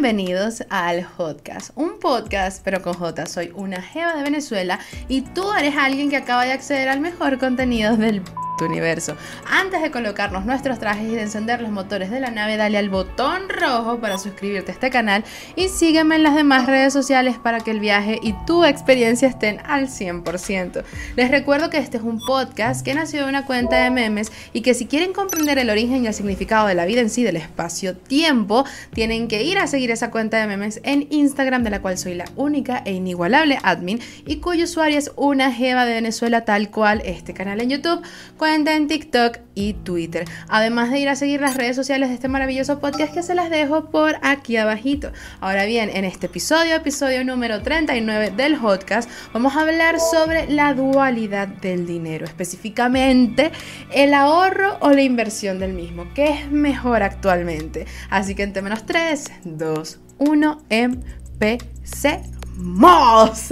Bienvenidos al podcast, un podcast pero con J. Soy una jeva de Venezuela y tú eres alguien que acaba de acceder al mejor contenido del universo. Antes de colocarnos nuestros trajes y de encender los motores de la nave, dale al botón rojo para suscribirte a este canal y sígueme en las demás redes sociales para que el viaje y tu experiencia estén al 100%. Les recuerdo que este es un podcast que nació de una cuenta de memes y que si quieren comprender el origen y el significado de la vida en sí, del espacio-tiempo, tienen que ir a seguir esa cuenta de memes en Instagram, de la cual soy la única e inigualable admin y cuyo usuario es una jeva de Venezuela tal cual este canal en YouTube en TikTok y Twitter. Además de ir a seguir las redes sociales de este maravilloso podcast que se las dejo por aquí abajito. Ahora bien, en este episodio, episodio número 39 del podcast, vamos a hablar sobre la dualidad del dinero, específicamente el ahorro o la inversión del mismo. ¿Qué es mejor actualmente? Así que en menos 3, 2, 1, empecemos.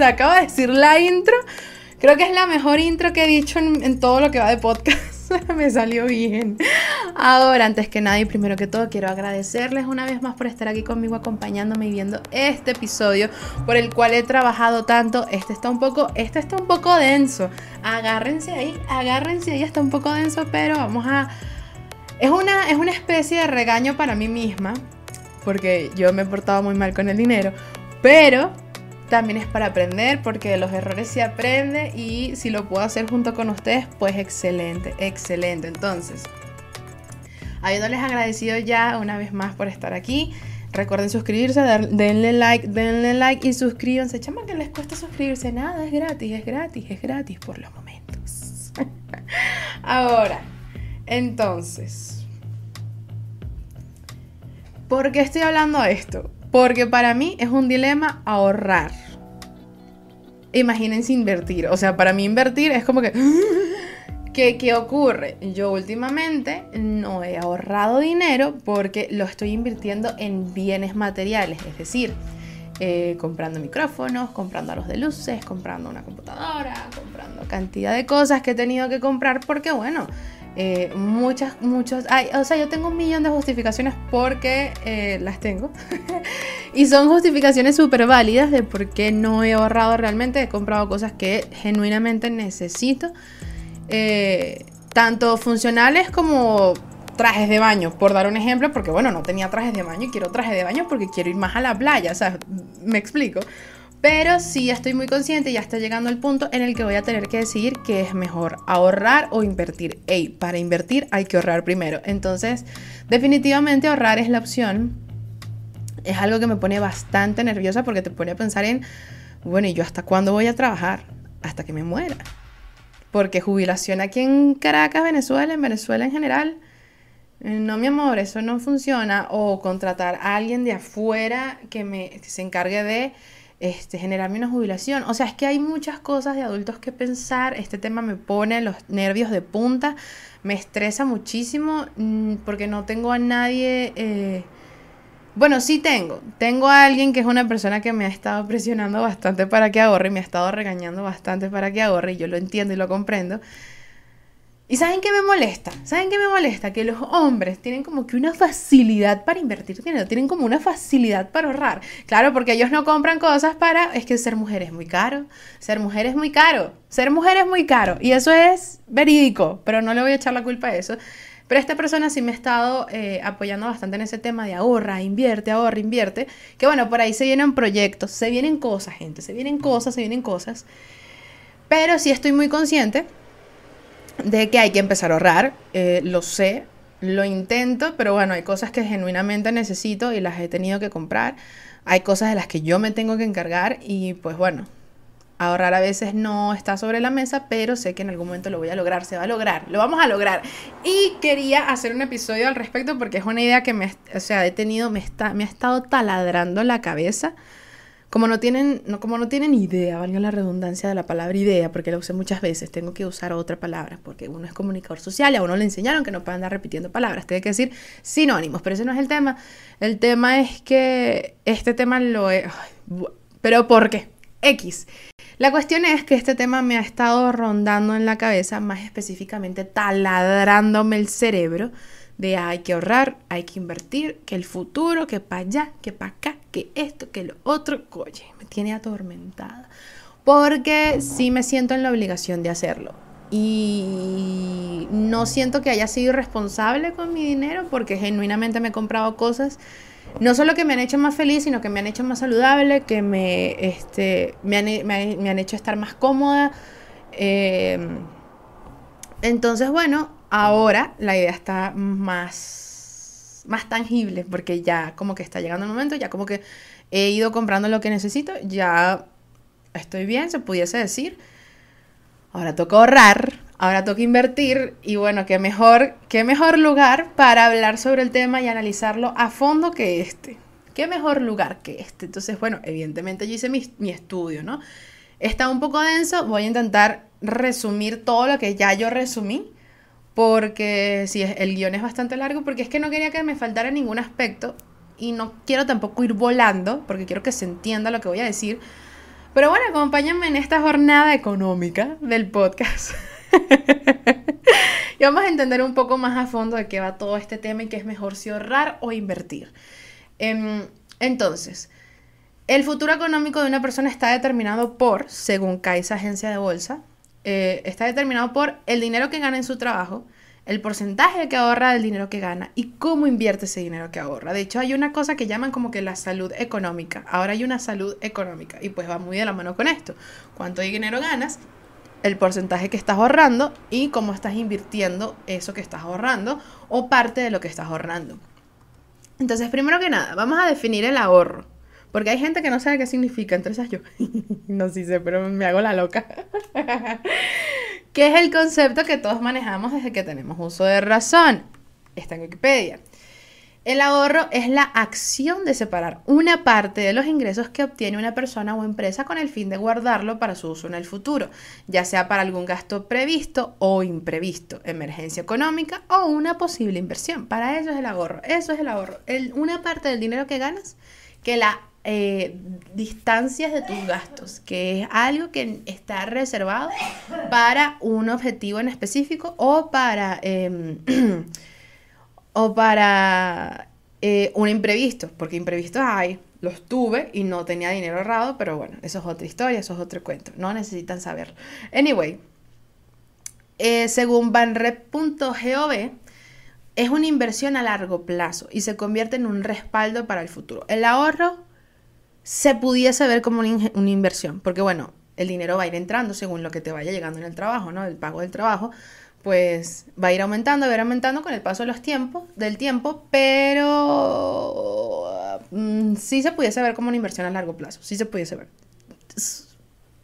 Acabo de decir la intro Creo que es la mejor intro que he dicho en, todo lo que va de podcast. Me salió bien. Ahora, antes que nada y primero que todo, quiero agradecerles una vez más por estar aquí conmigo, acompañándome y viendo este episodio por el cual he trabajado tanto. Este está un poco, este está un poco denso. Agárrense ahí, agárrense ahí, está un poco denso, pero vamos a. Es una, es una especie de regaño para mí misma, porque yo me he portado muy mal con el dinero, pero también es para aprender porque de los errores se aprende y si lo puedo hacer junto con ustedes, pues excelente, excelente. Entonces, habiéndoles agradecido ya una vez más por estar aquí, recuerden suscribirse, denle like, denle like y suscríbanse. Chama, que les cuesta suscribirse, nada, es gratis, es gratis, es gratis por los momentos. Ahora, entonces, ¿por qué estoy hablando de esto? Porque para mí es un dilema ahorrar. Imagínense invertir. O sea, para mí invertir es como que... ¿Qué, ¿Qué, ocurre? Yo últimamente no he ahorrado dinero porque lo estoy invirtiendo en bienes materiales, es decir, eh, comprando micrófonos, comprando aros de luces, comprando una computadora, comprando cantidad de cosas que he tenido que comprar porque, bueno, eh, muchas, muchos, o sea, yo tengo un millón de justificaciones porque eh, las tengo. y son justificaciones súper válidas de por qué no he ahorrado realmente. He comprado cosas que genuinamente necesito. Eh, tanto funcionales como trajes de baño, por dar un ejemplo, porque bueno, no tenía trajes de baño y quiero trajes de baño porque quiero ir más a la playa, o sea, me explico. Pero sí estoy muy consciente, ya está llegando el punto en el que voy a tener que decidir qué es mejor, ahorrar o invertir. Ey, para invertir hay que ahorrar primero. Entonces, definitivamente ahorrar es la opción. Es algo que me pone bastante nerviosa porque te pone a pensar en, bueno, ¿y yo hasta cuándo voy a trabajar? Hasta que me muera. Porque jubilación aquí en Caracas, Venezuela, en Venezuela en general, no, mi amor, eso no funciona. O contratar a alguien de afuera que, me, que se encargue de este, generarme una jubilación. O sea, es que hay muchas cosas de adultos que pensar. Este tema me pone los nervios de punta, me estresa muchísimo mm, porque no tengo a nadie... Eh, bueno, sí tengo. Tengo a alguien que es una persona que me ha estado presionando bastante para que ahorre, me ha estado regañando bastante para que ahorre, y yo lo entiendo y lo comprendo. ¿Y saben qué me molesta? ¿Saben qué me molesta? Que los hombres tienen como que una facilidad para invertir dinero, tienen como una facilidad para ahorrar. Claro, porque ellos no compran cosas para... Es que ser mujer es muy caro, ser mujer es muy caro, ser mujer es muy caro. Y eso es verídico, pero no le voy a echar la culpa a eso. Pero esta persona sí me ha estado eh, apoyando bastante en ese tema de ahorra, invierte, ahorra, invierte. Que bueno, por ahí se vienen proyectos, se vienen cosas, gente, se vienen cosas, se vienen cosas. Pero sí estoy muy consciente de que hay que empezar a ahorrar, eh, lo sé, lo intento, pero bueno, hay cosas que genuinamente necesito y las he tenido que comprar, hay cosas de las que yo me tengo que encargar y pues bueno, ahorrar a veces no está sobre la mesa, pero sé que en algún momento lo voy a lograr, se va a lograr, lo vamos a lograr. Y quería hacer un episodio al respecto porque es una idea que me, o sea, he tenido, me, está, me ha estado taladrando la cabeza como no tienen, no, como no tienen idea, valga la redundancia de la palabra idea, porque la usé muchas veces, tengo que usar otra palabra, porque uno es comunicador social y a uno le enseñaron que no puede andar repitiendo palabras, tiene que decir sinónimos, pero ese no es el tema. El tema es que este tema lo he... pero ¿por qué? X. La cuestión es que este tema me ha estado rondando en la cabeza, más específicamente taladrándome el cerebro de hay que ahorrar, hay que invertir, que el futuro, que para allá, que para acá, esto, que lo otro, oye, me tiene atormentada. Porque sí me siento en la obligación de hacerlo. Y no siento que haya sido irresponsable con mi dinero porque genuinamente me he comprado cosas no solo que me han hecho más feliz, sino que me han hecho más saludable, que me, este, me, han, hecho estar más cómoda. Em, entonces, bueno, ahora la idea está más, más tangible, porque ya como que está llegando el momento, ya como que he ido comprando lo que necesito, ya estoy bien, se pudiese decir. Ahora toca ahorrar, ahora toca invertir y bueno, qué mejor, qué mejor lugar para hablar sobre el tema y analizarlo a fondo que este. ¿Qué mejor lugar que este? Entonces, bueno, evidentemente yo hice mi, mi estudio, ¿no? Está un poco denso, voy a intentar resumir todo lo que ya yo resumí porque sí, el guion es bastante largo, porque es que no quería que me faltara ningún aspecto y no quiero tampoco ir volando, porque quiero que se entienda lo que voy a decir. Pero bueno, acompáñenme en esta jornada económica del podcast. y vamos a entender un poco más a fondo de qué va todo este tema y qué es mejor si ahorrar o invertir. Em, entonces, el futuro económico de una persona está determinado por, según Caixa Agencia de Bolsa, eh, está determinado por el dinero que gana en su trabajo, el porcentaje que ahorra del dinero que gana y cómo invierte ese dinero que ahorra. De hecho, hay una cosa que llaman como que la salud económica. Ahora hay una salud económica y pues va muy de la mano con esto. ¿Cuánto dinero ganas? El porcentaje que estás ahorrando y cómo estás invirtiendo eso que estás ahorrando o parte de lo que estás ahorrando. Entonces, primero que nada, vamos a definir el ahorro. Porque hay gente que no sabe qué significa, entonces yo no sé, pero me hago la loca. ¿Qué es el concepto que todos manejamos desde que tenemos uso de razón? Está en Wikipedia. El ahorro es la acción de separar una parte de los ingresos que obtiene una persona o empresa con el fin de guardarlo para su uso en el futuro, ya sea para algún gasto previsto o imprevisto, emergencia económica o una posible inversión. Para eso es el ahorro. Eso es el ahorro. una parte del dinero que ganas que la eh, distancias de tus gastos, que es algo que está reservado para un objetivo en específico o para, em, o para eh, un imprevisto, porque imprevistos hay, los tuve y no tenía dinero ahorrado, pero bueno, eso es otra historia, eso es otro cuento, no necesitan saberlo. Anyway, eh, según banrep.gov, es una inversión a largo plazo y se convierte en un respaldo para el futuro. El ahorro se pudiese ver como una, inversión, porque bueno, el dinero va a ir entrando según lo que te vaya llegando en el trabajo, ¿no? El pago del trabajo, pues va a ir aumentando, va a ir aumentando con el paso de los tiempos, del tiempo, pero mm, sí se pudiese ver como una inversión a largo plazo, sí se pudiese ver.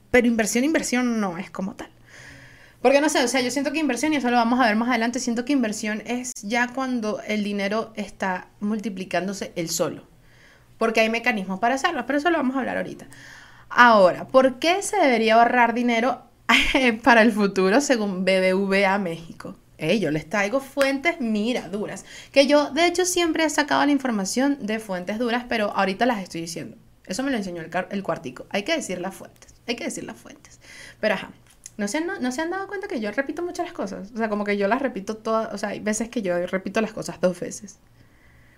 Pero inversión, inversión no es como tal. Porque no sé, o sea, yo siento que inversión, y eso lo vamos a ver más adelante, siento que inversión es ya cuando el dinero está multiplicándose el solo porque hay mecanismos para hacerlo, pero eso lo vamos a hablar ahorita. Ahora, ¿por qué se debería ahorrar dinero para el futuro según BBVA México? yo les traigo fuentes, mira, duras. Que yo, de hecho, siempre he sacado la información de fuentes duras, pero ahorita las estoy diciendo. Eso me lo enseñó el, el cuartico. Hay que decir las fuentes. Hay que decir las fuentes. Pero ajá. ¿No se, han, no, se han dado cuenta que yo repito muchas las cosas? O sea, como que yo las repito todas. O sea, hay veces que yo repito las cosas dos veces.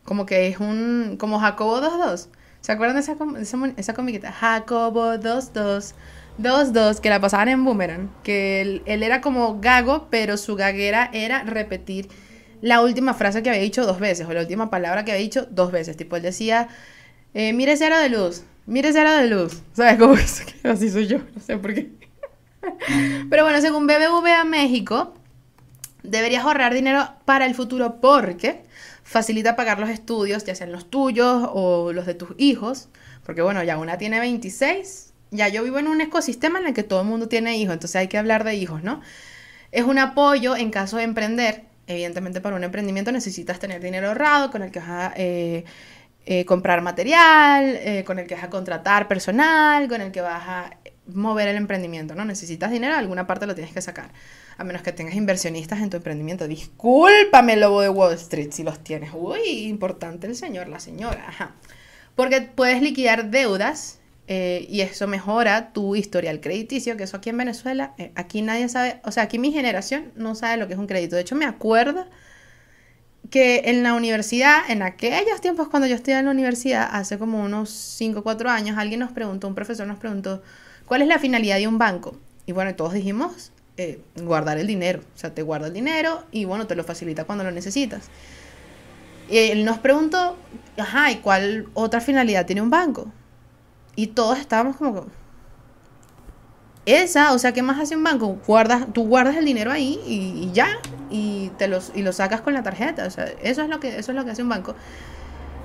Como que es un. Como Jacobo 22. ¿Se acuerdan de esa, esa, esa comiquita? Jacobo 22. 2-2, que la pasaban en Boomerang, que él, era como gago, pero su gaguera era repetir la última frase que había dicho dos veces, o la última palabra que había dicho dos veces. Tipo, él decía, eh, mire ese aro de luz, mire ese aro de luz. ¿Sabes cómo es? Así soy yo, no sé por qué. pero bueno, según BBVA México, deberías ahorrar dinero para el futuro porque facilita pagar los estudios, ya sean los tuyos o los de tus hijos, porque bueno, ya una tiene 26, ya yo vivo en un ecosistema en el que todo el mundo tiene hijos, entonces hay que hablar de hijos, ¿no? Es un apoyo en caso de emprender, evidentemente para un emprendimiento necesitas tener dinero ahorrado con el que vas a eh, eh, comprar material, eh, con el que vas a contratar personal, con el que vas a mover el emprendimiento, ¿no? Necesitas dinero, alguna parte lo tienes que sacar a menos que tengas inversionistas en tu emprendimiento. Discúlpame, lobo de Wall Street, si los tienes. Uy, importante el señor, la señora. Ajá. Porque puedes liquidar deudas eh, y eso mejora tu historial crediticio, que eso aquí en Venezuela, eh, aquí nadie sabe, o sea, aquí mi generación no sabe lo que es un crédito. De hecho, me acuerdo que en la universidad, en aquellos tiempos cuando yo estudiaba en la universidad, hace como unos 5 o 4 años, alguien nos preguntó, un profesor nos preguntó, ¿cuál es la finalidad de un banco? Y bueno, todos dijimos, eh, guardar el dinero. O sea, te guarda el dinero y bueno, te lo facilita cuando lo necesitas. Y él nos preguntó, ajá, ¿y cuál otra finalidad tiene un banco? Y todos estábamos como, esa, o sea, ¿qué más hace un banco? Guardas, tú guardas el dinero ahí y, ya, y te los, y lo sacas con la tarjeta. O sea, eso es lo que, eso es lo que hace un banco.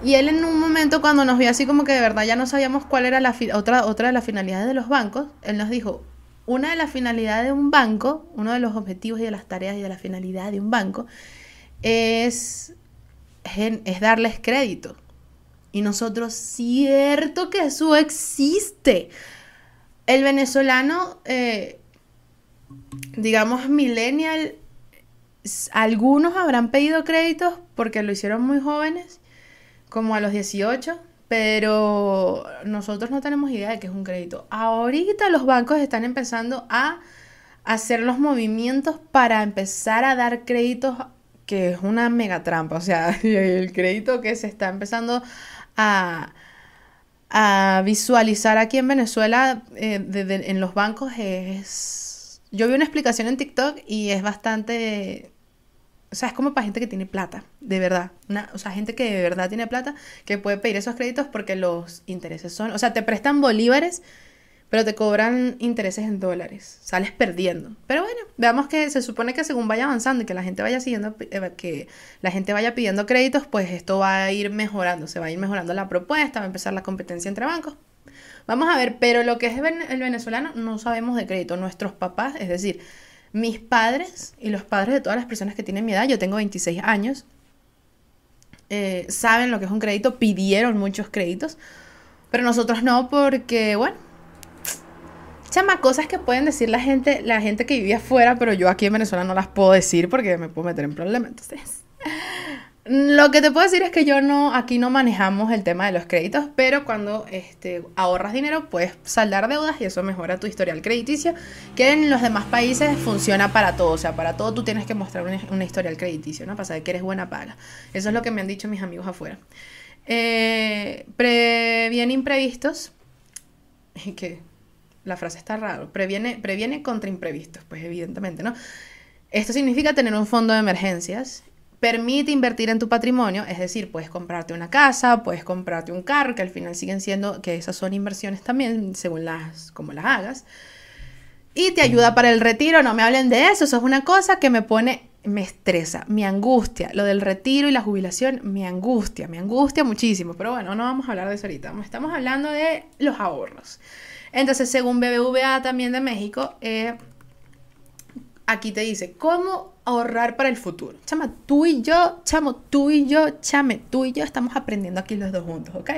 Y él en un momento cuando nos vio así como que de verdad ya no sabíamos cuál era la otra, otra de las finalidades de los bancos, él nos dijo, una de las finalidades de un banco, uno de los objetivos y de las tareas y de la finalidad de un banco es, es darles crédito. Y nosotros, cierto que eso existe. El venezolano, eh, digamos, millennial, algunos habrán pedido créditos porque lo hicieron muy jóvenes, como a los 18, pero nosotros no tenemos idea de qué es un crédito. Ahorita los bancos están empezando a hacer los movimientos para empezar a dar créditos, que es una mega trampa. O sea, el crédito que se está empezando a, visualizar aquí en Venezuela eh, en los bancos es... Yo vi una explicación en TikTok y es bastante o sea, es como para gente que tiene plata, de verdad. O sea, gente que de verdad tiene plata, que puede pedir esos créditos porque los intereses son, o sea, te prestan bolívares, pero te cobran intereses en dólares. Sales perdiendo. Pero bueno, veamos que se supone que según vaya avanzando y que la gente vaya siguiendo, eh, que la gente vaya pidiendo créditos, pues esto va a ir mejorando, se va a ir mejorando la propuesta, va a empezar la competencia entre bancos. Vamos a ver, pero lo que es el venezolano no sabemos de crédito. Nuestros papás, es decir, mis padres y los padres de todas las personas que tienen mi edad, yo tengo 26 años, eh, saben lo que es un crédito, pidieron muchos créditos, pero nosotros no porque, bueno, chama, cosas que pueden decir la gente, la gente que vivía afuera, pero yo aquí en Venezuela no las puedo decir porque me puedo meter en problemas, entonces... Lo que te puedo decir es que yo no, aquí no manejamos el tema de los créditos, pero cuando este, ahorras dinero puedes saldar deudas y eso mejora tu historial crediticio, que en los demás países funciona para todo, o sea, para todo tú tienes que mostrar una, historial crediticio, ¿no? Para saber que eres buena paga. Eso es lo que me han dicho mis amigos afuera. Eh, previene imprevistos, que la frase está rara, previene, previene contra imprevistos, pues evidentemente, ¿no? Esto significa tener un fondo de emergencias permite invertir en tu patrimonio, es decir, puedes comprarte una casa, puedes comprarte un carro, que al final siguen siendo, que esas son inversiones también, según las, como las hagas. Y te ayuda para el retiro, no me hablen de eso, eso es una cosa que me pone, me estresa, me angustia. Lo del retiro y la jubilación me angustia, me angustia muchísimo. Pero bueno, no vamos a hablar de eso ahorita, estamos hablando de los ahorros. Entonces, según BBVA también de México, eh, aquí te dice, ¿cómo ahorrar para el futuro? Chama, tú y yo, chamo, tú y yo, chame, tú y yo estamos aprendiendo aquí los dos juntos, ¿ok?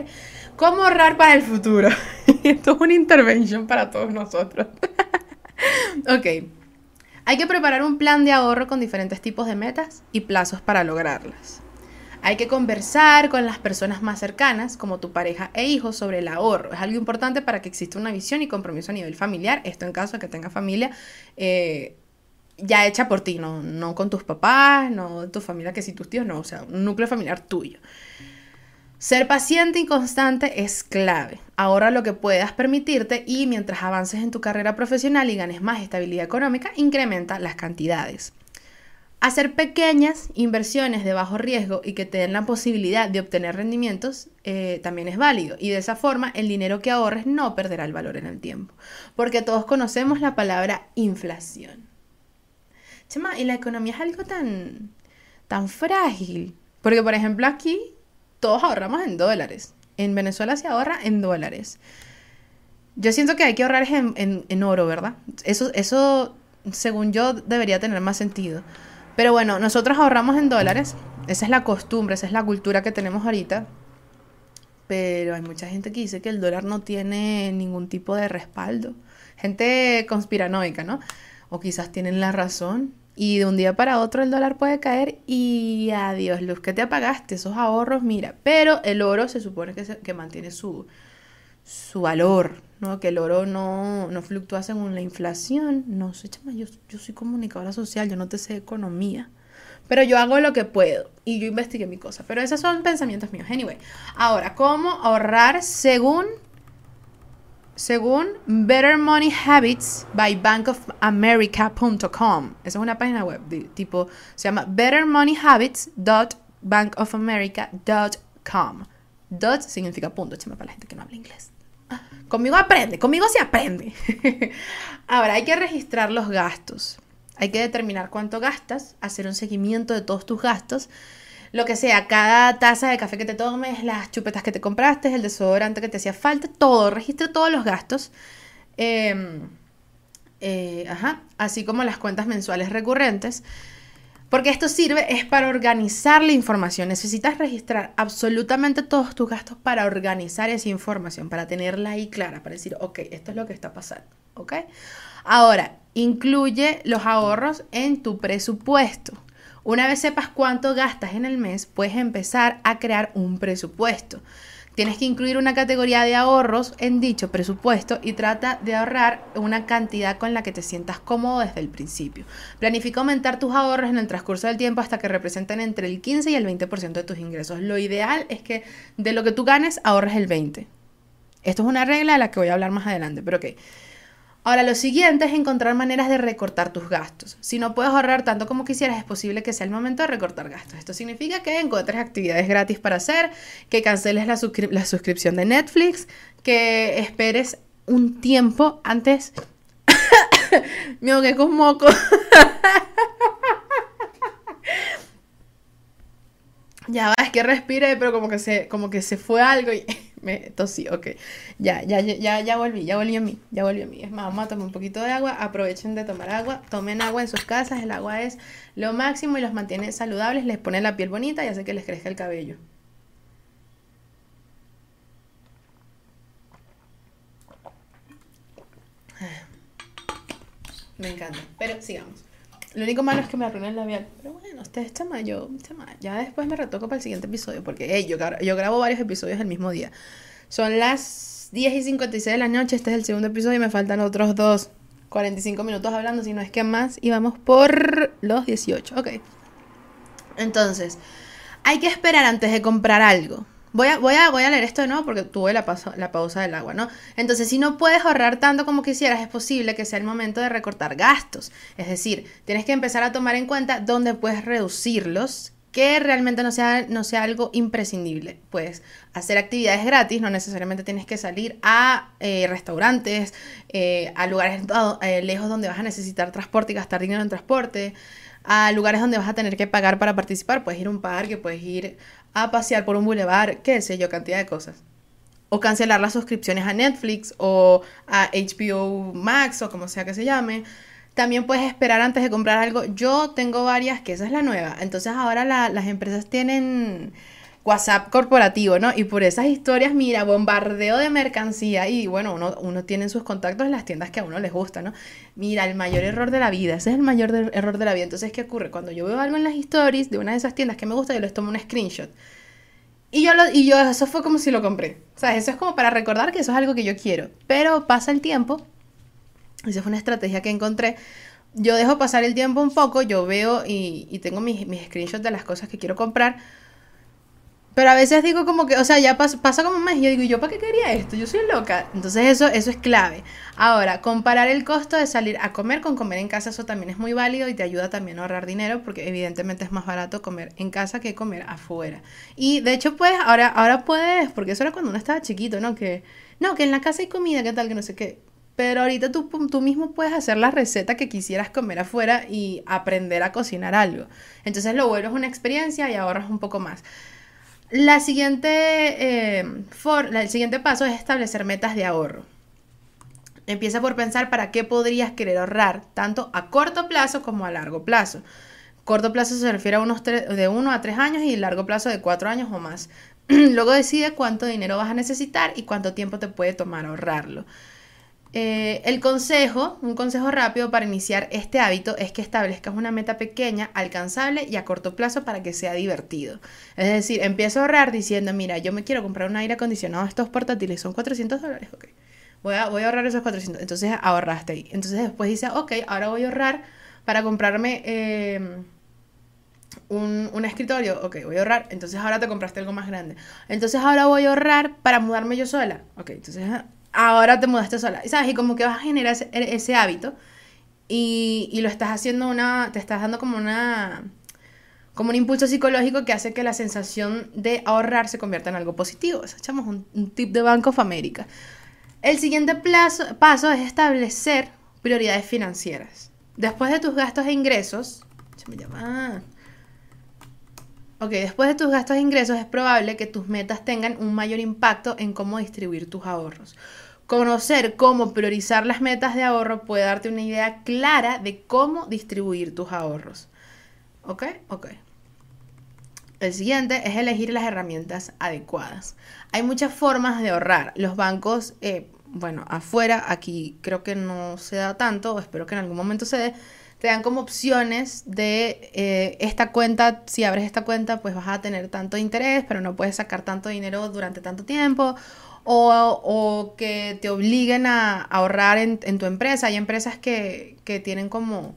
¿Cómo ahorrar para el futuro? Esto es una intervención para todos nosotros. ok. Hay que preparar un plan de ahorro con diferentes tipos de metas y plazos para lograrlas. Hay que conversar con las personas más cercanas, como tu pareja e hijos, sobre el ahorro. Es algo importante para que exista una visión y compromiso a nivel familiar. Esto en caso de que tenga familia eh, ya hecha por ti, no, no con tus papás, no tu familia, que si tus tíos, no, o sea, un núcleo familiar tuyo. Ser paciente y constante es clave. Ahora lo que puedas permitirte y mientras avances en tu carrera profesional y ganes más estabilidad económica, incrementa las cantidades. Hacer pequeñas inversiones de bajo riesgo y que te den la posibilidad de obtener rendimientos eh, también es válido. Y de esa forma el dinero que ahorres no perderá el valor en el tiempo. Porque todos conocemos la palabra inflación y la economía es algo tan, tan frágil. Porque, por ejemplo, aquí todos ahorramos en dólares. En Venezuela se ahorra en dólares. Yo siento que hay que ahorrar en, oro, ¿verdad? Eso, eso, según yo, debería tener más sentido. Pero bueno, nosotros ahorramos en dólares. Esa es la costumbre, esa es la cultura que tenemos ahorita. Pero hay mucha gente que dice que el dólar no tiene ningún tipo de respaldo. Gente conspiranoica, ¿no? O quizás tienen la razón. Y de un día para otro el dólar puede caer y adiós, luz que te apagaste, esos ahorros, mira. Pero el oro se supone que, que mantiene su, su valor, ¿no? Que el oro no, no fluctúa según la inflación. No sé, chama, yo, yo soy comunicadora social, yo no te sé economía. pero yo hago lo que puedo y yo investigué mi cosa. Pero esos son pensamientos míos. Anyway, ahora, ¿cómo ahorrar según según Better Money Habits by bankofamerica.com. Esa es una página web tipo, se llama bettermoneyhabits.bankofamerica.com. Dot significa punto, chama para la gente que no habla inglés. Ah, conmigo aprende, conmigo se aprende. Ahora, hay que registrar los gastos. Hay que determinar cuánto gastas, hacer un seguimiento de todos tus gastos lo que sea, cada taza de café que te tomes, las chupetas que te compraste, el desodorante que te hacía falta, todo, registra todos los gastos. Em, eh, ajá, así como las cuentas mensuales recurrentes. Porque esto sirve es para organizar la información. Necesitas registrar absolutamente todos tus gastos para organizar esa información, para tenerla ahí clara, para decir, ok, esto es lo que está pasando. ¿Ok? Ahora, incluye los ahorros en tu presupuesto. Una vez sepas cuánto gastas en el mes, puedes empezar a crear un presupuesto. Tienes que incluir una categoría de ahorros en dicho presupuesto y trata de ahorrar una cantidad con la que te sientas cómodo desde el principio. Planifica aumentar tus ahorros en el transcurso del tiempo hasta que representen entre el 15 y el 20% de tus ingresos. Lo ideal es que de lo que tú ganes ahorres el 20%. Esto es una regla de la que voy a hablar más adelante, pero ok. Ahora, lo siguiente es encontrar maneras de recortar tus gastos. Si no puedes ahorrar tanto como quisieras, es posible que sea el momento de recortar gastos. Esto significa que encuentres actividades gratis para hacer, que canceles la, suscripción de Netflix, que esperes un tiempo antes... Me ahogué con moco. ya va, es que respire, pero como que se, como que se fue algo y... Me tosí, ok. Ya, ya, ya, ya volví, ya volví a mí, ya volví a mí. Es más, vamos a tomar un poquito de agua, aprovechen de tomar agua, tomen agua en sus casas, el agua es lo máximo y los mantiene saludables, les pone la piel bonita y hace que les crezca el cabello. Me encanta, pero sigamos. Lo único malo es que me arruina el labial. Pero bueno, ustedes chama, yo, chama, ya después me retoco para el siguiente episodio. Porque hey, yo, yo grabo varios episodios el mismo día. Son las 10 y 56 de la noche. Este es el segundo episodio y me faltan otros dos. 45 minutos hablando, si no es que más. Y vamos por los 18. Ok. Entonces, hay que esperar antes de comprar algo. Voy a, voy, a, voy a leer esto de nuevo porque tuve la, la pausa del agua, ¿no? Entonces, si no puedes ahorrar tanto como quisieras, es posible que sea el momento de recortar gastos. Es decir, tienes que empezar a tomar en cuenta dónde puedes reducirlos, que realmente no sea, no sea algo imprescindible. Puedes hacer actividades gratis, no necesariamente tienes que salir a eh, restaurantes, eh, a lugares eh, lejos donde vas a necesitar transporte y gastar dinero en transporte a lugares donde vas a tener que pagar para participar. Puedes ir a un parque, puedes ir a pasear por un bulevar, qué sé yo, cantidad de cosas. O cancelar las suscripciones a Netflix o a HBO Max o como sea que se llame. También puedes esperar antes de comprar algo. Yo tengo varias, que esa es la nueva. Entonces ahora las empresas tienen WhatsApp corporativo, ¿no? Y por esas historias, mira, bombardeo de mercancía y bueno, uno, uno tiene sus contactos en las tiendas que a uno les gusta, ¿no? Mira, el mayor error de la vida, ese es el mayor error de la vida. Entonces, ¿qué ocurre? Cuando yo veo algo en las stories de una de esas tiendas que me gusta, yo les tomo un screenshot. Y yo, lo, y yo, eso fue como si lo compré. O sea, eso es como para recordar que eso es algo que yo quiero. Pero pasa el tiempo, esa fue una estrategia que encontré. Yo dejo pasar el tiempo un poco, yo veo y, tengo mis screenshots de las cosas que quiero comprar pero a veces digo como que, o sea, ya pasa, como más y yo digo, ¿yo para qué quería esto? Yo soy loca. Entonces eso, eso es clave. Ahora, comparar el costo de salir a comer con comer en casa, eso también es muy válido y te ayuda también a ahorrar dinero porque evidentemente es más barato comer en casa que comer afuera. Y de hecho, pues, ahora, ahora puedes, porque eso era cuando uno estaba chiquito, ¿no? Que, no, que en la casa hay comida, ¿qué tal? Que no sé qué. Pero ahorita tú, tú mismo puedes hacer la receta que quisieras comer afuera y aprender a cocinar algo. Entonces lo vuelves una experiencia y ahorras un poco más. La siguiente, eh, el siguiente paso es establecer metas de ahorro. Empieza por pensar para qué podrías querer ahorrar, tanto a corto plazo como a largo plazo. Corto plazo se refiere a unos de 1 a 3 años y largo plazo de 4 años o más. Luego decide cuánto dinero vas a necesitar y cuánto tiempo te puede tomar ahorrarlo. Eh, el consejo, un consejo rápido para iniciar este hábito es que establezcas una meta pequeña, alcanzable y a corto plazo para que sea divertido. Es decir, empiezo a ahorrar diciendo, mira, yo me quiero comprar un aire acondicionado, estos portátiles son 400 dólares, ok. Voy a, voy a ahorrar esos 400. Entonces ahorraste ahí. Entonces después dice, ok, ahora voy a ahorrar para comprarme em, un, un, escritorio, ok, voy a ahorrar, entonces ahora te compraste algo más grande. Entonces ahora voy a ahorrar para mudarme yo sola. Ok, entonces ahora te mudaste sola. Sabes, y como que vas a generar ese, ese hábito y, y, lo estás haciendo una, te estás dando como una, como un impulso psicológico que hace que la sensación de ahorrar se convierta en algo positivo. Eso echamos un, un tip de Bank of America. El siguiente plazo, paso es establecer prioridades financieras. Después de tus gastos e ingresos, me llama, Ok, después de tus gastos e ingresos es probable que tus metas tengan un mayor impacto en cómo distribuir tus ahorros. Conocer cómo priorizar las metas de ahorro puede darte una idea clara de cómo distribuir tus ahorros. ¿Ok? Ok. El siguiente es elegir las herramientas adecuadas. Hay muchas formas de ahorrar. Los bancos, eh, bueno, afuera, aquí creo que no se da tanto, espero que en algún momento se dé te dan como opciones de eh, esta cuenta, si abres esta cuenta, pues vas a tener tanto interés, pero no puedes sacar tanto dinero durante tanto tiempo. O, que te obliguen a, ahorrar en, tu empresa. Hay empresas que, tienen como...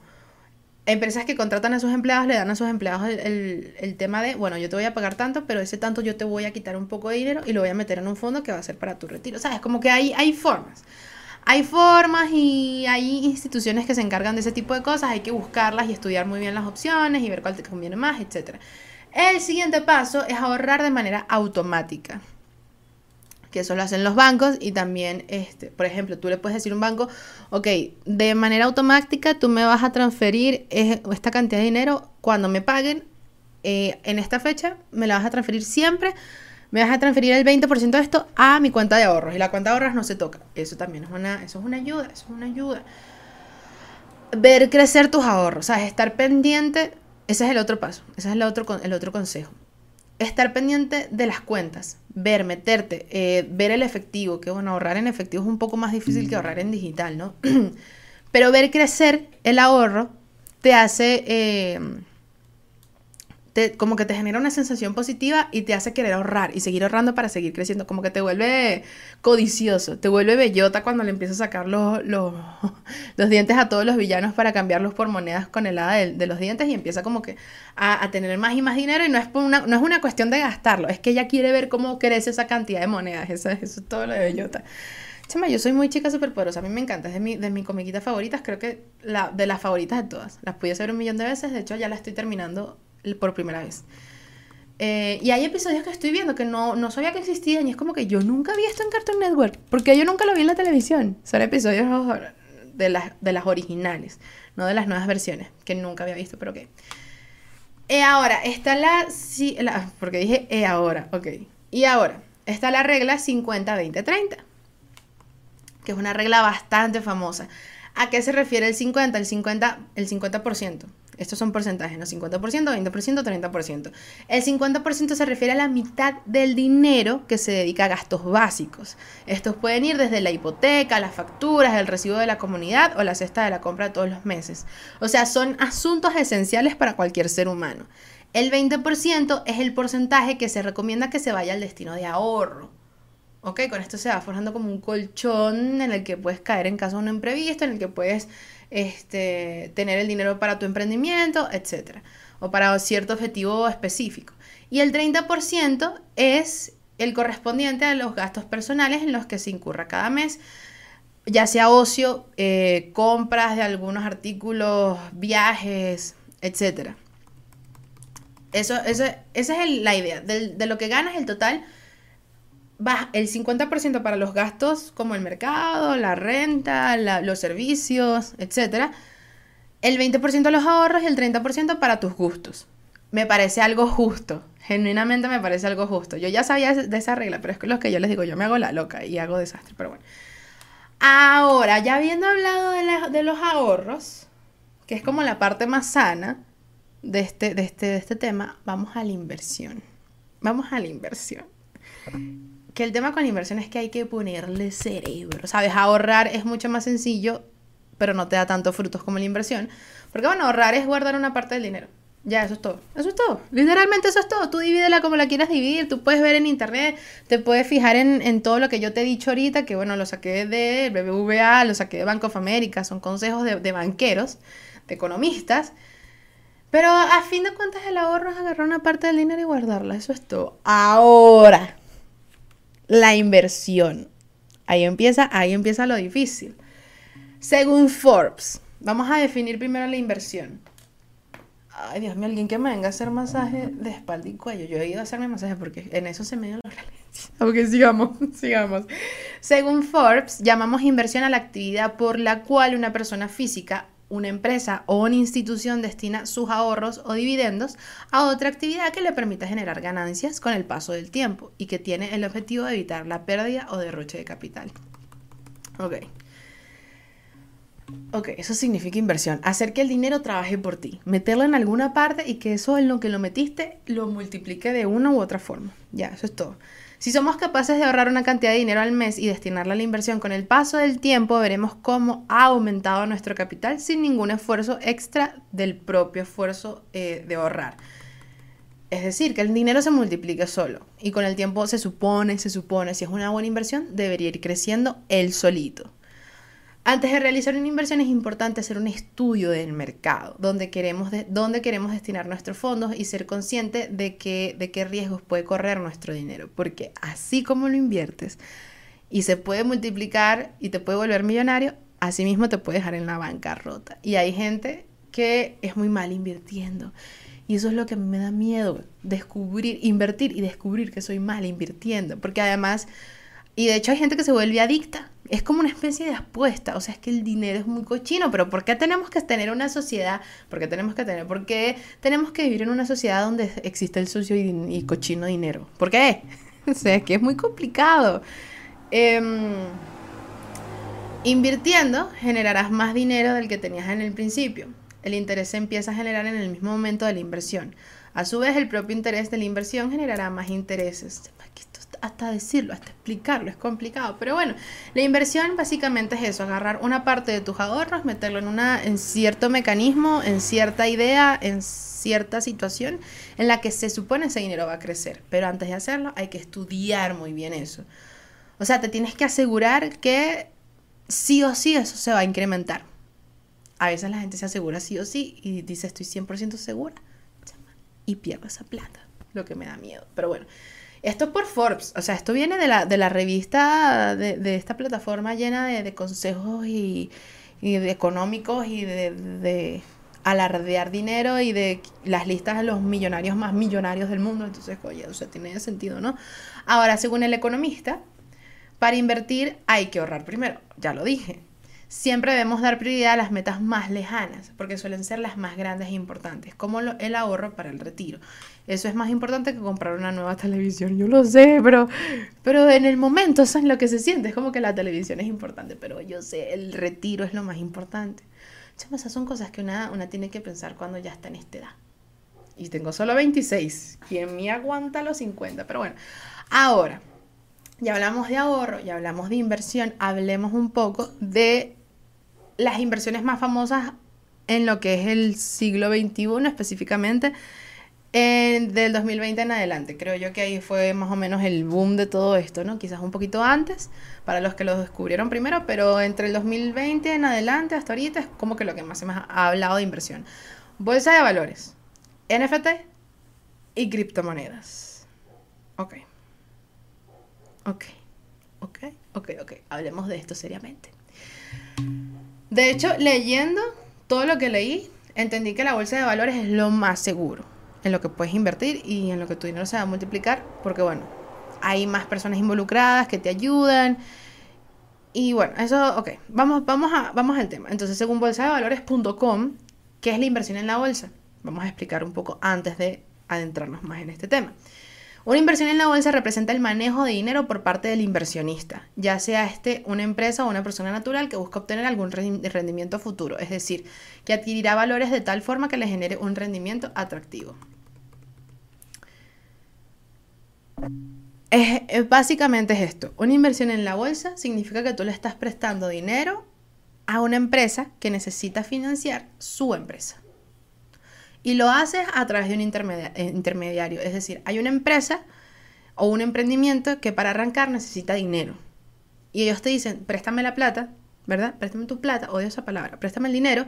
Empresas que contratan a sus empleados, le dan a sus empleados el, el, tema de, bueno, yo te voy a pagar tanto, pero ese tanto yo te voy a quitar un poco de dinero y lo voy a meter en un fondo que va a ser para tu retiro. ¿Sabes? Como que hay, hay formas. Hay formas y hay instituciones que se encargan de ese tipo de cosas, hay que buscarlas y estudiar muy bien las opciones y ver cuál te conviene más, etc. El siguiente paso es ahorrar de manera automática que eso lo hacen los bancos y también, este, por ejemplo, tú le puedes decir a un banco, ok, de manera automática tú me vas a transferir esta cantidad de dinero cuando me paguen eh, en esta fecha, me la vas a transferir siempre me vas a transferir el 20% de esto a mi cuenta de ahorros y la cuenta de ahorros no se toca. Eso también es una, eso es una ayuda, eso es una ayuda. Ver crecer tus ahorros, sea, estar pendiente, ese es el otro paso, ese es el otro, el otro consejo. Estar pendiente de las cuentas, ver, meterte, eh, ver el efectivo, que bueno, ahorrar en efectivo es un poco más difícil que ahorrar en digital, ¿no? Pero ver crecer el ahorro te hace... Eh, como que te genera una sensación positiva y te hace querer ahorrar y seguir ahorrando para seguir creciendo, como que te vuelve codicioso, te vuelve bellota cuando le empiezas a sacar los, los, dientes a todos los villanos para cambiarlos por monedas con helada de, de los dientes y empieza como que a, tener más y más dinero y no es, una, no es una cuestión de gastarlo, es que ella quiere ver cómo crece esa cantidad de monedas, eso, eso es todo lo de bellota. Chama, yo soy muy chica súper poderosa, a mí me encanta, es de, mi, de mis comiquitas favoritas, creo que la, de las favoritas de todas. Las pude hacer un millón de veces, de hecho ya la estoy terminando por primera vez. Eh, y hay episodios que estoy viendo que no, no sabía que existían y es como que yo nunca vi esto en Cartoon Network, porque yo nunca lo vi en la televisión. Son episodios de las, de las originales, no de las nuevas versiones, que nunca había visto, pero ok. Y ahora, está la, sí, la porque dije e ahora, ok. Y ahora, está la regla 50-20-30, que es una regla bastante famosa. ¿A qué se refiere el 50? El 50%. El 50%. Estos son porcentajes, ¿no? 50%, 20%, 30%. El 50% se refiere a la mitad del dinero que se dedica a gastos básicos. Estos pueden ir desde la hipoteca, las facturas, el recibo de la comunidad o la cesta de la compra todos los meses. O sea, son asuntos esenciales para cualquier ser humano. El 20% es el porcentaje que se recomienda que se vaya al destino de ahorro. ¿Ok? Con esto se va forjando como un colchón en el que puedes caer en caso de un imprevisto, en el que puedes este, tener el dinero para tu emprendimiento, etc. O para cierto objetivo específico. Y el 30% es el correspondiente a los gastos personales en los que se incurra cada mes, ya sea ocio, eh, compras de algunos artículos, viajes, etc. Eso, esa es la idea. De, de lo que ganas, el total el 50% para los gastos como el mercado, la renta, los servicios, etc. El 20% los ahorros y el 30% para tus gustos. Me parece algo justo. Genuinamente me parece algo justo. Yo ya sabía de esa regla, pero es que lo que yo les digo, yo me hago la loca y hago desastre, pero bueno. Ahora, ya habiendo hablado de, de los ahorros, que es como la parte más sana de este, de, este, de este tema, vamos a la inversión. Vamos a la inversión que el tema con la inversión es que hay que ponerle cerebro, ¿sabes? Ahorrar es mucho más sencillo, pero no te da tantos frutos como la inversión. Porque bueno, ahorrar es guardar una parte del dinero. Ya, eso es todo. Eso es todo. Literalmente eso es todo. Tú divídela como la quieras dividir. Tú puedes ver en internet, te puedes fijar en, todo lo que yo te he dicho ahorita, que bueno, lo saqué de BBVA, lo saqué de Bank of America, son consejos de banqueros, de economistas. Pero a fin de cuentas el ahorro es agarrar una parte del dinero y guardarla, eso es todo. Ahora, la inversión. Ahí empieza, ahí empieza lo difícil. Según Forbes, vamos a definir primero la inversión. Ay, Dios mío, alguien que me venga a hacer masaje de espalda y cuello. Yo he ido a hacerme masaje porque en eso se me dio la Ok, sigamos, sigamos. Según Forbes, llamamos inversión a la actividad por la cual una persona física, una empresa o una institución destina sus ahorros o dividendos a otra actividad que le permita generar ganancias con el paso del tiempo y que tiene el objetivo de evitar la pérdida o derroche de capital. Ok. Ok, eso significa inversión. Hacer que el dinero trabaje por ti. Meterlo en alguna parte y que eso en lo que lo metiste lo multiplique de una u otra forma. Ya, eso es todo. Si somos capaces de ahorrar una cantidad de dinero al mes y destinarla a la inversión con el paso del tiempo, veremos cómo ha aumentado nuestro capital sin ningún esfuerzo extra del propio esfuerzo eh, de ahorrar. Es decir, que el dinero se multiplica solo y con el tiempo se supone, se supone, si es una buena inversión, debería ir creciendo él solito. Antes de realizar una inversión es importante hacer un estudio del mercado, donde queremos, queremos destinar nuestros fondos y ser consciente de, que, de qué riesgos puede correr nuestro dinero. Porque así como lo inviertes y se puede multiplicar y te puede volver millonario, así mismo te puede dejar en la bancarrota. Y hay gente que es muy mal invirtiendo. Y eso es lo que me da miedo, descubrir, invertir y descubrir que soy mal invirtiendo. Porque además, y de hecho hay gente que se vuelve adicta es como una especie de apuesta, o sea, es que el dinero es muy cochino, pero ¿por qué tenemos que tener una sociedad? ¿Por qué tenemos que tener? ¿Por qué tenemos que vivir en una sociedad donde existe el sucio y, cochino dinero? ¿Por qué? o sea, es que es muy complicado. Em, invirtiendo generarás más dinero del que tenías en el principio. El interés se empieza a generar en el mismo momento de la inversión. A su vez, el propio interés de la inversión generará más intereses hasta decirlo, hasta explicarlo, es complicado. Pero bueno, la inversión básicamente es eso, agarrar una parte de tus ahorros, meterlo en, una, en cierto mecanismo, en cierta idea, en cierta situación en la que se supone ese dinero va a crecer. Pero antes de hacerlo hay que estudiar muy bien eso. O sea, te tienes que asegurar que sí o sí eso se va a incrementar. A veces la gente se asegura sí o sí y dice estoy 100% segura y pierdo esa plata, lo que me da miedo. Pero bueno, esto es por Forbes, o sea, esto viene de la, de la revista, de, esta plataforma llena de, consejos y, de económicos y de, alardear dinero y de las listas de los millonarios más millonarios del mundo. Entonces, oye, o sea, tiene sentido, ¿no? Ahora, según el economista, para invertir hay que ahorrar primero, ya lo dije. Siempre debemos dar prioridad a las metas más lejanas, porque suelen ser las más grandes e importantes, como el ahorro para el retiro. Eso es más importante que comprar una nueva televisión, yo lo sé, pero, pero en el momento eso es lo que se siente, es como que la televisión es importante, pero yo sé, el retiro es lo más importante. Chama, esas son cosas que una, una tiene que pensar cuando ya está en esta edad. Y tengo solo 26, ¿quién me aguanta los 50? Pero bueno, ahora, ya hablamos de ahorro, ya hablamos de inversión, hablemos un poco de las inversiones más famosas en lo que es el siglo XXI específicamente del 2020 en adelante. Creo yo que ahí fue más o menos el boom de todo esto, ¿no? Quizás un poquito antes, para los que lo descubrieron primero, pero entre el 2020 en adelante hasta ahorita es como que lo que más se me ha hablado de inversión. Bolsa de valores, NFT y criptomonedas. Ok. Ok. Ok. Ok, ok. Hablemos de esto seriamente. De hecho, leyendo todo lo que leí, entendí que la bolsa de valores es lo más seguro en lo que puedes invertir y en lo que tu dinero se va a multiplicar, porque bueno, hay más personas involucradas que te ayudan. Y bueno, eso, ok, vamos, vamos, a, vamos al tema. Entonces, según bolsadevalores.com, ¿qué es la inversión en la bolsa? Vamos a explicar un poco antes de adentrarnos más en este tema. Una inversión en la bolsa representa el manejo de dinero por parte del inversionista, ya sea este una empresa o una persona natural que busca obtener algún rendimiento futuro, es decir, que adquirirá valores de tal forma que le genere un rendimiento atractivo. Básicamente es esto. Una inversión en la bolsa significa que tú le estás prestando dinero a una empresa que necesita financiar su empresa. Y lo haces a través de un eh, intermediario. Es decir, hay una empresa o un emprendimiento que para arrancar necesita dinero. Y ellos te dicen, préstame la plata, ¿verdad? Préstame tu plata, odio esa palabra, préstame el dinero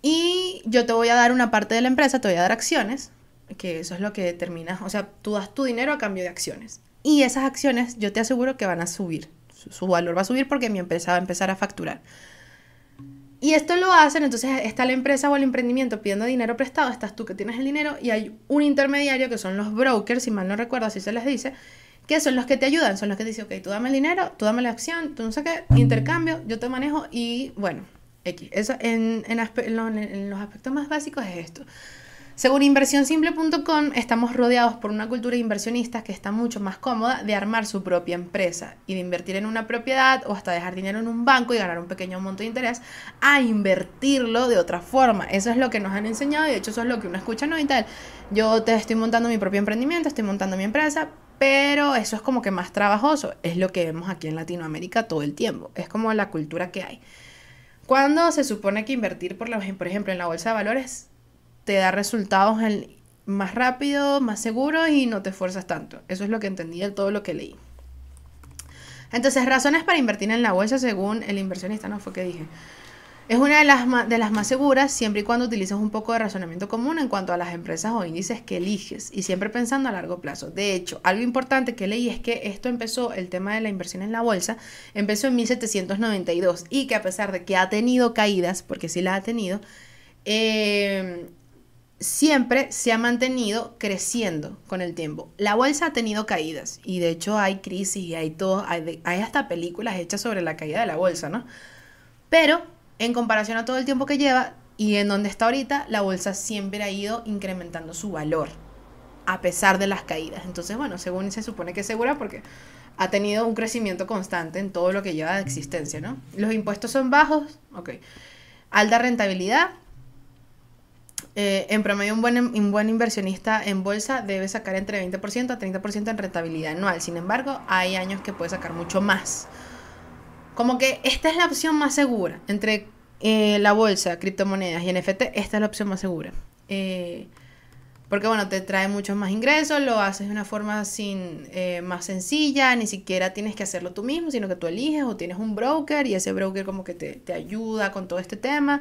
Y yo te voy a dar una parte de la empresa, te voy a dar acciones, que eso es lo que determina, o sea, tú das tu dinero a cambio de acciones. Y esas acciones yo te aseguro que van a subir, su, valor va a subir porque mi empresa va a empezar a facturar. Y esto lo hacen, entonces está la empresa o el emprendimiento pidiendo dinero prestado, estás tú que tienes el dinero y hay un intermediario que son los brokers, si mal no recuerdo, así se les dice, que son los que te ayudan, son los que dicen, ok, tú dame el dinero, tú dame la acción, tú no sé qué, intercambio, yo te manejo y bueno, X. Eso en, en, en los aspectos más básicos es esto. Según inversionsimple.com, estamos rodeados por una cultura de inversionistas que está mucho más cómoda de armar su propia empresa y de invertir en una propiedad o hasta dejar dinero en un banco y ganar un pequeño monto de interés a invertirlo de otra forma. Eso es lo que nos han enseñado y de hecho eso es lo que uno escucha, ¿no? Y tal. Yo te estoy montando mi propio emprendimiento, estoy montando mi empresa, pero eso es como que más trabajoso. Es lo que vemos aquí en Latinoamérica todo el tiempo. Es como la cultura que hay. Cuando se supone que invertir, por, por ejemplo, en la bolsa de valores te da resultados más rápido, más seguro y no te esfuerzas tanto. Eso es lo que entendí de todo lo que leí. Entonces, razones para invertir en la bolsa según el inversionista, ¿no? Fue que dije. Es una de las, de las más seguras siempre y cuando utilizas un poco de razonamiento común en cuanto a las empresas o índices que eliges y siempre pensando a largo plazo. De hecho, algo importante que leí es que esto empezó, el tema de la inversión en la bolsa, empezó en 1792 y que a pesar de que ha tenido caídas, porque sí la ha tenido, eh, siempre se ha mantenido creciendo con el tiempo. La bolsa ha tenido caídas y de hecho hay crisis y hay todo, hay, hasta películas hechas sobre la caída de la bolsa, ¿no? Pero en comparación a todo el tiempo que lleva y en donde está ahorita, la bolsa siempre ha ido incrementando su valor a pesar de las caídas. Entonces, bueno, según se supone que es segura porque ha tenido un crecimiento constante en todo lo que lleva de existencia, ¿no? Los impuestos son bajos, ok. Alta rentabilidad, eh, en promedio, un buen, un buen inversionista en bolsa debe sacar entre 20% a 30% en rentabilidad anual. Sin embargo, hay años que puede sacar mucho más. Como que esta es la opción más segura. Entre eh, la bolsa, criptomonedas y NFT, esta es la opción más segura. Eh, porque bueno, te trae muchos más ingresos, lo haces de una forma sin, eh, más sencilla, ni siquiera tienes que hacerlo tú mismo, sino que tú eliges o tienes un broker y ese broker como que te, te ayuda con todo este tema.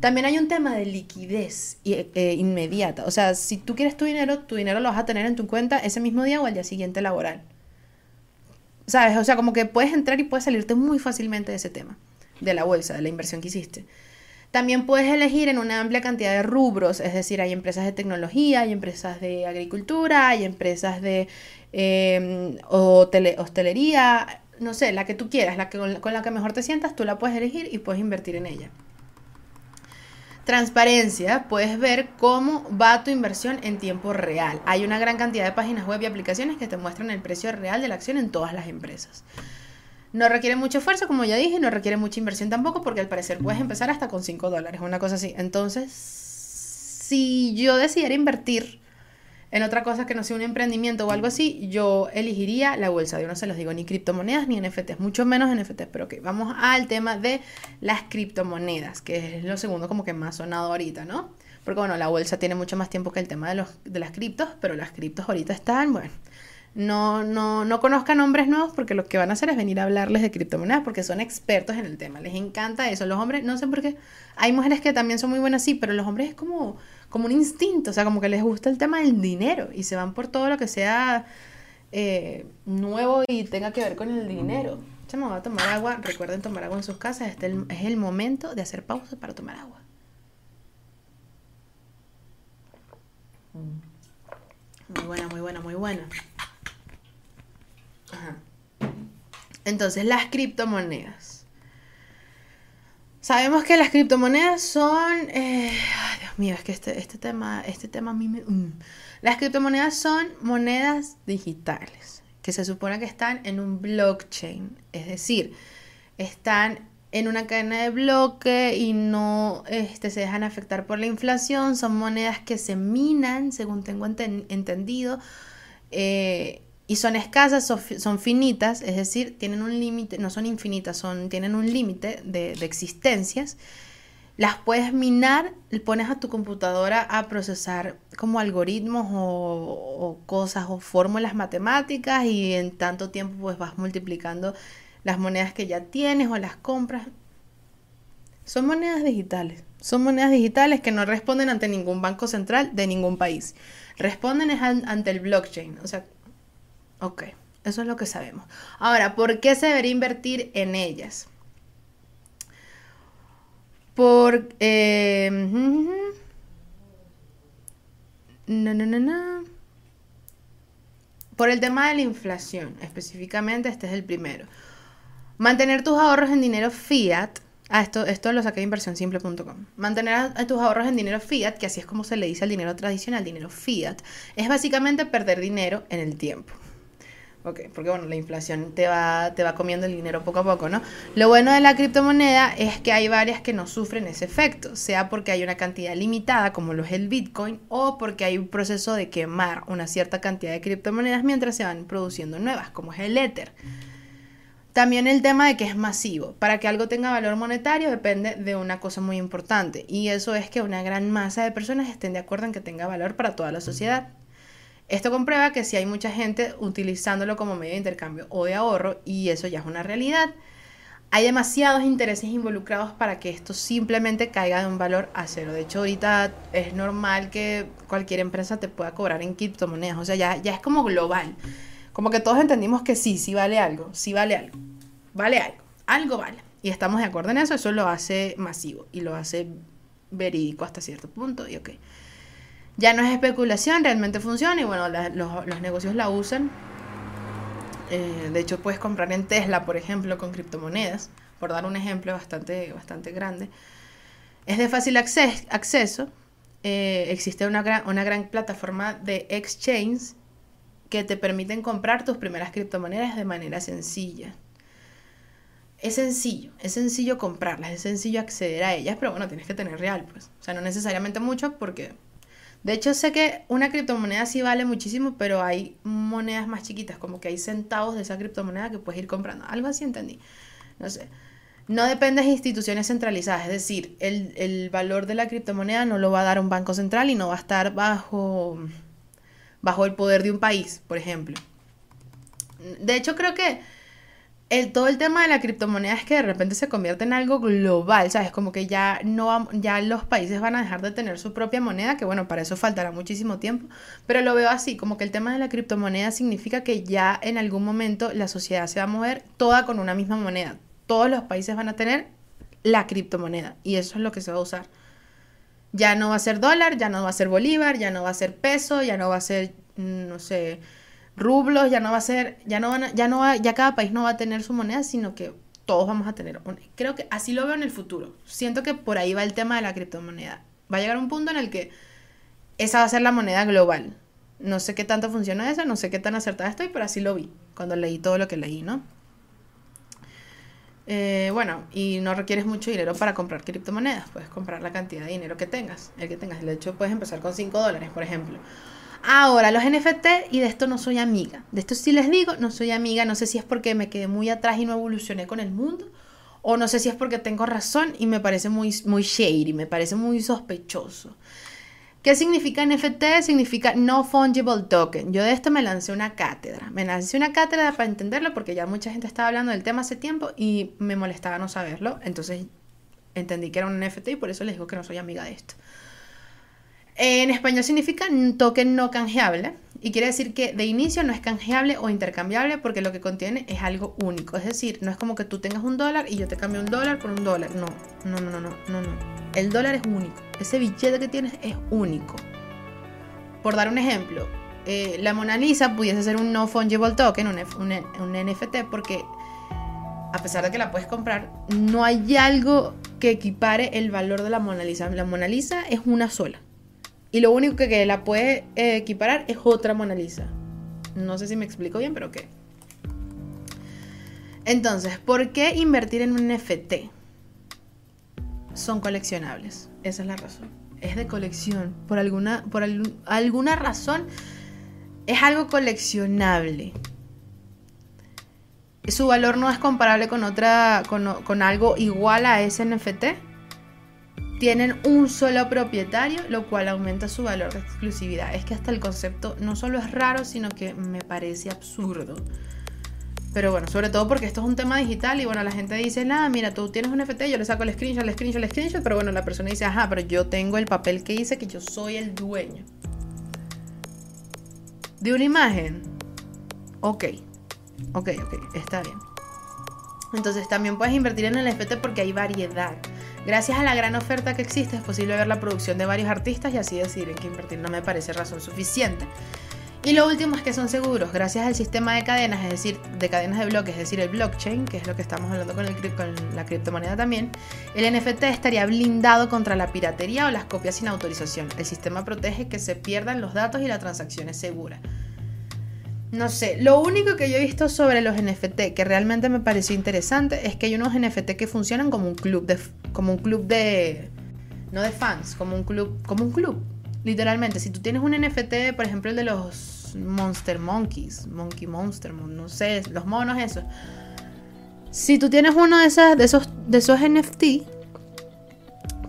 También hay un tema de liquidez eh, inmediata, o sea, si tú quieres tu dinero, tu dinero lo vas a tener en tu cuenta ese mismo día o al día siguiente laboral. ¿Sabes? O sea, como que puedes entrar y puedes salirte muy fácilmente de ese tema, de la bolsa, de la inversión que hiciste. También puedes elegir en una amplia cantidad de rubros, es decir, hay empresas de tecnología, hay empresas de agricultura, hay empresas de eh, hostelería, no sé, la que tú quieras, la que, con la que mejor te sientas, tú la puedes elegir y puedes invertir en ella. Transparencia, puedes ver cómo va tu inversión en tiempo real. Hay una gran cantidad de páginas web y aplicaciones que te muestran el precio real de la acción en todas las empresas. No requiere mucho esfuerzo, como ya dije, no requiere mucha inversión tampoco, porque al parecer puedes empezar hasta con 5 dólares, una cosa así. Entonces, si yo decidiera invertir en otra cosa que no sea un emprendimiento o algo así, yo elegiría la bolsa. Yo no se los digo ni criptomonedas ni NFTs, mucho menos NFTs. Pero ok, vamos al tema de las criptomonedas, que es lo segundo como que más sonado ahorita, ¿no? Porque bueno, la bolsa tiene mucho más tiempo que el tema de, los, de las criptos, pero las criptos ahorita están, bueno, no, no, no conozcan nombres nuevos porque lo que van a hacer es venir a hablarles de criptomonedas porque son expertos en el tema. Les encanta eso. Los hombres, no sé por qué, hay mujeres que también son muy buenas, sí, pero los hombres es como, como un instinto, o sea, como que les gusta el tema del dinero y se van por todo lo que sea eh, nuevo y tenga que ver con el dinero. Me voy a tomar agua. Recuerden tomar agua en sus casas. Este es el momento de hacer pausa para tomar agua. Muy buena, muy buena, muy buena. Entonces, las criptomonedas. Sabemos que las criptomonedas son... Eh, ay, Dios mío, es que este, este, tema, este tema a mí me... Mm. Las criptomonedas son monedas digitales, que se supone que están en un blockchain, es decir, están en una cadena de bloque y no este, se dejan afectar por la inflación, son monedas que se minan, según tengo entendido, eh, y son escasas, son, finitas, es decir, tienen un límite, no son infinitas, son, tienen un límite de, existencias. Las puedes minar, pones a tu computadora a procesar como algoritmos o, o cosas o fórmulas matemáticas y en tanto tiempo pues vas multiplicando las monedas que ya tienes o las compras. Son monedas digitales, Son monedas digitales que no responden ante ningún banco central de ningún país. Responden ante el blockchain. O sea, ok, eso es lo que sabemos. Ahora, ¿por qué se debería invertir en ellas? Por... Eh, no, no, no, no. Por el tema de la inflación, específicamente, este es el primero. Mantener tus ahorros en dinero fiat. Ah, esto, esto lo saqué de inversionsimple.com. Mantener a, tus ahorros en dinero fiat, que así es como se le dice al dinero tradicional, dinero fiat, es básicamente perder dinero en el tiempo. Ok, porque bueno, la inflación te va, te va comiendo el dinero poco a poco, ¿no? Lo bueno de la criptomoneda es que hay varias que no sufren ese efecto, sea porque hay una cantidad limitada, como lo es el Bitcoin, o porque hay un proceso de quemar una cierta cantidad de criptomonedas mientras se van produciendo nuevas, como es el Ether. También el tema de que es masivo. Para que algo tenga valor monetario depende de una cosa muy importante, y eso es que una gran masa de personas estén de acuerdo en que tenga valor para toda la sociedad. Esto comprueba que si hay mucha gente utilizándolo como medio de intercambio o de ahorro, y eso ya es una realidad, hay demasiados intereses involucrados para que esto simplemente caiga de un valor a cero. De hecho, ahorita es normal que cualquier empresa te pueda cobrar en criptomonedas. O sea, ya, ya es como global. Como que todos entendimos que sí, sí vale algo, sí vale algo. Vale algo, algo vale. Y estamos de acuerdo en eso, eso lo hace masivo y lo hace verídico hasta cierto punto. Y ok ya no es especulación, realmente funciona y bueno, los, negocios la usan. Eh, de hecho, puedes comprar en Tesla, por ejemplo, con criptomonedas, por dar un ejemplo bastante, bastante grande. Es de fácil acceso. Eh, existe una gran, una gran plataforma de exchange que te permiten comprar tus primeras criptomonedas de manera sencilla. Es sencillo, es sencillo comprarlas, es sencillo acceder a ellas, pero bueno, tienes que tener real, pues. O sea, no necesariamente mucho porque de hecho, sé que una criptomoneda sí vale muchísimo, pero hay monedas más chiquitas, como que hay centavos de esa criptomoneda que puedes ir comprando. Algo así entendí. No sé. No depende de instituciones centralizadas, es decir, el, el valor de la criptomoneda no lo va a dar un banco central y no va a estar bajo, bajo el poder de un país, por ejemplo. De hecho, creo que el, todo el tema de la criptomoneda es que de repente se convierte en algo global, ¿sabes? Como que ya, no, ya los países van a dejar de tener su propia moneda, que bueno, para eso faltará muchísimo tiempo, pero lo veo así, como que el tema de la criptomoneda significa que ya en algún momento la sociedad se va a mover toda con una misma moneda. Todos los países van a tener la criptomoneda y eso es lo que se va a usar. Ya no va a ser dólar, ya no va a ser bolívar, ya no va a ser peso, ya no va a ser, mm, no sé, rublos, ya no va a ser, ya no van ya no va, ya cada país no va a tener su moneda, sino que todos vamos a tener una. Creo que así lo veo en el futuro. Siento que por ahí va el tema de la criptomoneda. Va a llegar un punto en el que esa va a ser la moneda global. No sé qué tanto funciona eso, no sé qué tan acertada estoy, pero así lo vi cuando leí todo lo que leí, ¿no? Eh, bueno, y no requieres mucho dinero para comprar criptomonedas. Puedes comprar la cantidad de dinero que tengas, el que tengas. De hecho, puedes empezar con 5 dólares, por ejemplo. Ahora, los NFT, y de esto no soy amiga. De esto sí les digo, no soy amiga. No sé si es porque me quedé muy atrás y no evolucioné con el mundo. O no sé si es porque tengo razón y me parece muy, muy shady, me parece muy sospechoso. ¿Qué significa NFT? Significa No Fungible Token. Yo de esto me lancé una cátedra. Me lancé una cátedra para entenderlo porque ya mucha gente estaba hablando del tema hace tiempo y me molestaba no saberlo. Entonces entendí que era un NFT y por eso les digo que no soy amiga de esto. En español significa token no canjeable y quiere decir que de inicio no es canjeable o intercambiable porque lo que contiene es algo único. Es decir, no es como que tú tengas un dólar y yo te cambio un dólar por un dólar. No, no, no, no, no, no. El dólar es único. Ese billete que tienes es único. Por dar un ejemplo, eh, la Mona Lisa pudiese ser un no fungible token, un, un NFT, porque a pesar de que la puedes comprar, no hay algo que equipare el valor de la Mona Lisa. La Mona Lisa es una sola. Y lo único que, la puede eh, equiparar es otra Mona Lisa. No sé si me explico bien, pero qué. Entonces, ¿por qué invertir en un NFT? Son coleccionables. Esa es la razón. Es de colección. Por alguna, por alguna razón es algo coleccionable. Su valor no es comparable con otra. con, con algo igual a ese NFT tienen un solo propietario, lo cual aumenta su valor de exclusividad. Es que hasta el concepto no solo es raro, sino que me parece absurdo. Pero bueno, sobre todo porque esto es un tema digital y bueno, la gente dice, nada, mira, tú tienes un NFT, yo le saco el screenshot, el screenshot, el screenshot, pero bueno, la persona dice, ajá, pero yo tengo el papel que dice que yo soy el dueño. De una imagen. Ok, ok, ok, está bien. Entonces también puedes invertir en el NFT porque hay variedad. Gracias a la gran oferta que existe es posible ver la producción de varios artistas y así decir en qué invertir no me parece razón suficiente. Y lo último es que son seguros, gracias al sistema de cadenas, es decir, de cadenas de bloques, es decir, el blockchain, que es lo que estamos hablando con, con la criptomoneda también, el NFT estaría blindado contra la piratería o las copias sin autorización. El sistema protege que se pierdan los datos y la transacción es segura. No sé, lo único que yo he visto sobre los NFT que realmente me pareció interesante es que hay unos NFT que funcionan como un club de como un club de no de fans, como un club, como un club. Literalmente, si tú tienes un NFT, por ejemplo, el de los Monster Monkeys, Monkey Monster, no sé, los monos esos. Si tú tienes uno de, esas, de, esos, de esos NFT,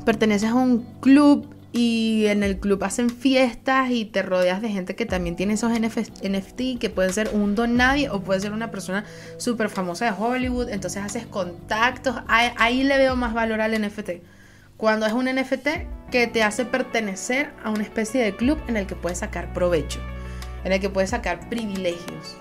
perteneces a un club y en el club hacen fiestas y te rodeas de gente que también tiene esos NFT, que puede ser un don nadie o puede ser una persona súper famosa de Hollywood, entonces haces contactos, ahí, ahí, le veo más valor al NFT. Cuando es un NFT que te hace pertenecer a una especie de club en el que puedes sacar provecho en el que puedes sacar privilegios.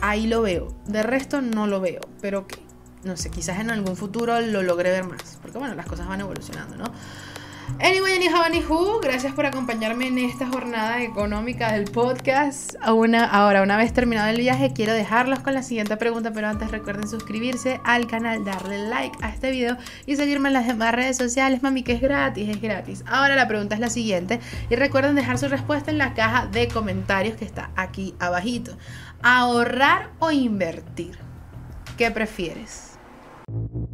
Ahí lo veo. De resto no lo veo. Pero que, no sé, quizás en algún futuro lo logre ver más. Porque bueno, las cosas van evolucionando, ¿no? Anyway, Who, gracias por acompañarme en esta jornada económica del podcast. ahora, una vez terminado el viaje, quiero dejarlos con la siguiente pregunta, pero antes recuerden suscribirse al canal, darle like a este video y seguirme en las demás redes sociales, mami, que es gratis, es gratis. Ahora la pregunta es la siguiente y recuerden dejar su respuesta en la caja de comentarios que está aquí abajito. ¿Ahorrar o invertir? ¿Qué prefieres? Thank you.